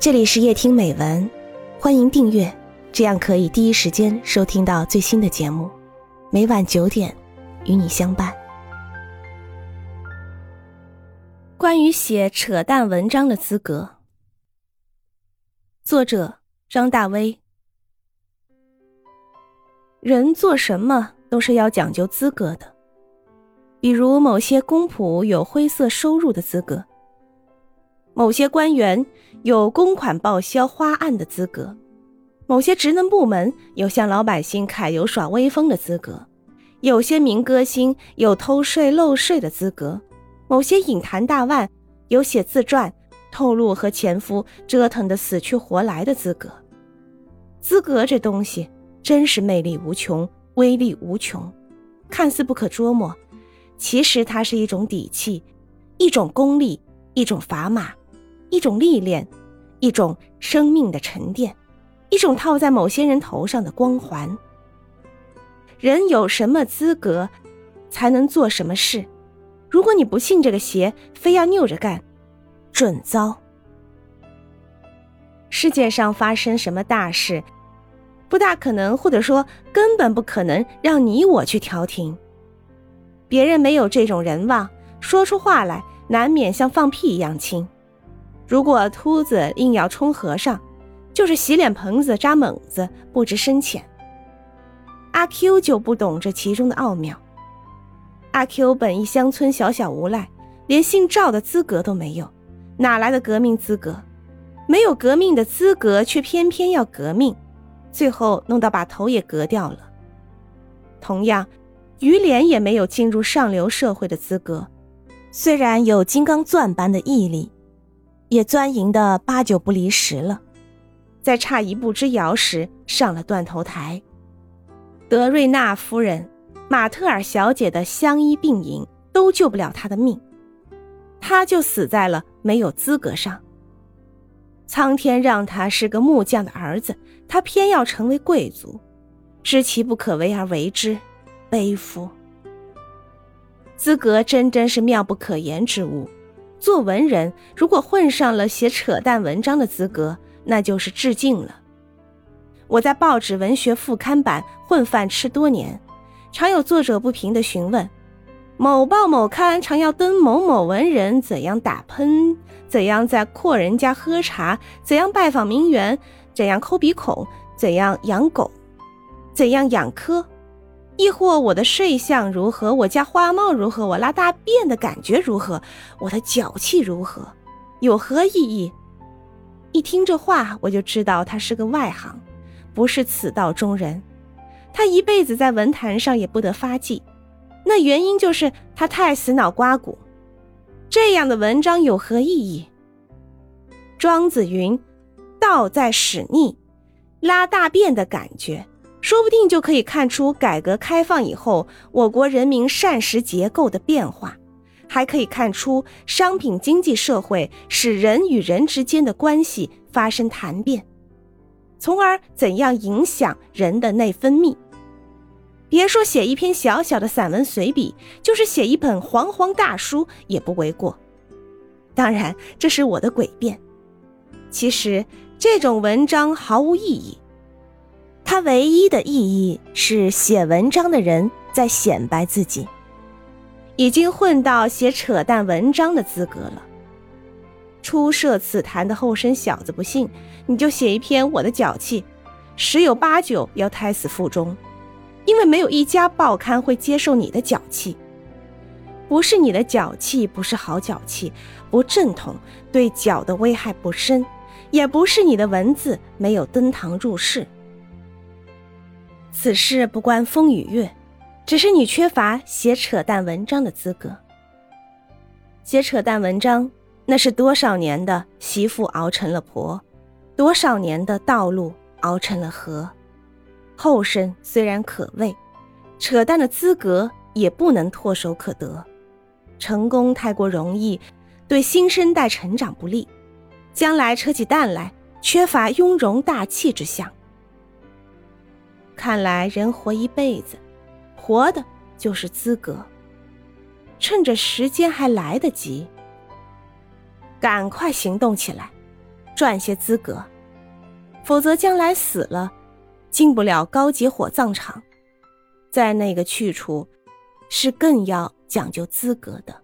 这里是夜听美文，欢迎订阅，这样可以第一时间收听到最新的节目。每晚九点，与你相伴。关于写扯淡文章的资格，作者张大威。人做什么都是要讲究资格的，比如某些公仆有灰色收入的资格。某些官员有公款报销花案的资格，某些职能部门有向老百姓揩油耍威风的资格，有些民歌星有偷税漏税的资格，某些影坛大腕有写自传透露和前夫折腾的死去活来的资格。资格这东西真是魅力无穷，威力无穷，看似不可捉摸，其实它是一种底气，一种功力，一种砝码。一种历练，一种生命的沉淀，一种套在某些人头上的光环。人有什么资格，才能做什么事？如果你不信这个邪，非要拗着干，准遭。世界上发生什么大事，不大可能，或者说根本不可能让你我去调停。别人没有这种人望，说出话来难免像放屁一样轻。如果秃子硬要充和尚，就是洗脸盆子扎猛子，不知深浅。阿 Q 就不懂这其中的奥妙。阿 Q 本一乡村小小无赖，连姓赵的资格都没有，哪来的革命资格？没有革命的资格，却偏偏要革命，最后弄到把头也革掉了。同样，于连也没有进入上流社会的资格，虽然有金刚钻般的毅力。也钻营的八九不离十了，在差一步之遥时上了断头台。德瑞纳夫人、马特尔小姐的相依并饮都救不了他的命，他就死在了没有资格上。苍天让他是个木匠的儿子，他偏要成为贵族，知其不可为而为之，悲夫。资格真真是妙不可言之物。做文人，如果混上了写扯淡文章的资格，那就是致敬了。我在报纸文学副刊版混饭吃多年，常有作者不平的询问：某报某刊常要登某某文人怎样打喷，怎样在阔人家喝茶，怎样拜访名媛，怎样抠鼻孔，怎样养狗，怎样养科。亦或我的睡相如何？我家花猫如何？我拉大便的感觉如何？我的脚气如何？有何意义？一听这话，我就知道他是个外行，不是此道中人。他一辈子在文坛上也不得发迹，那原因就是他太死脑瓜骨。这样的文章有何意义？庄子云：“道在使逆，拉大便的感觉。”说不定就可以看出改革开放以后我国人民膳食结构的变化，还可以看出商品经济社会使人与人之间的关系发生谈变，从而怎样影响人的内分泌。别说写一篇小小的散文随笔，就是写一本煌煌大书也不为过。当然，这是我的诡辩。其实这种文章毫无意义。它唯一的意义是写文章的人在显摆自己，已经混到写扯淡文章的资格了。初涉此坛的后生小子不信，你就写一篇我的脚气，十有八九要胎死腹中，因为没有一家报刊会接受你的脚气。不是你的脚气不是好脚气，不正统，对脚的危害不深，也不是你的文字没有登堂入室。此事不关风与月，只是你缺乏写扯淡文章的资格。写扯淡文章，那是多少年的媳妇熬成了婆，多少年的道路熬成了河。后生虽然可畏，扯淡的资格也不能唾手可得。成功太过容易，对新生代成长不利，将来扯起蛋来，缺乏雍容大气之相。看来人活一辈子，活的就是资格。趁着时间还来得及，赶快行动起来，赚些资格，否则将来死了，进不了高级火葬场，在那个去处，是更要讲究资格的。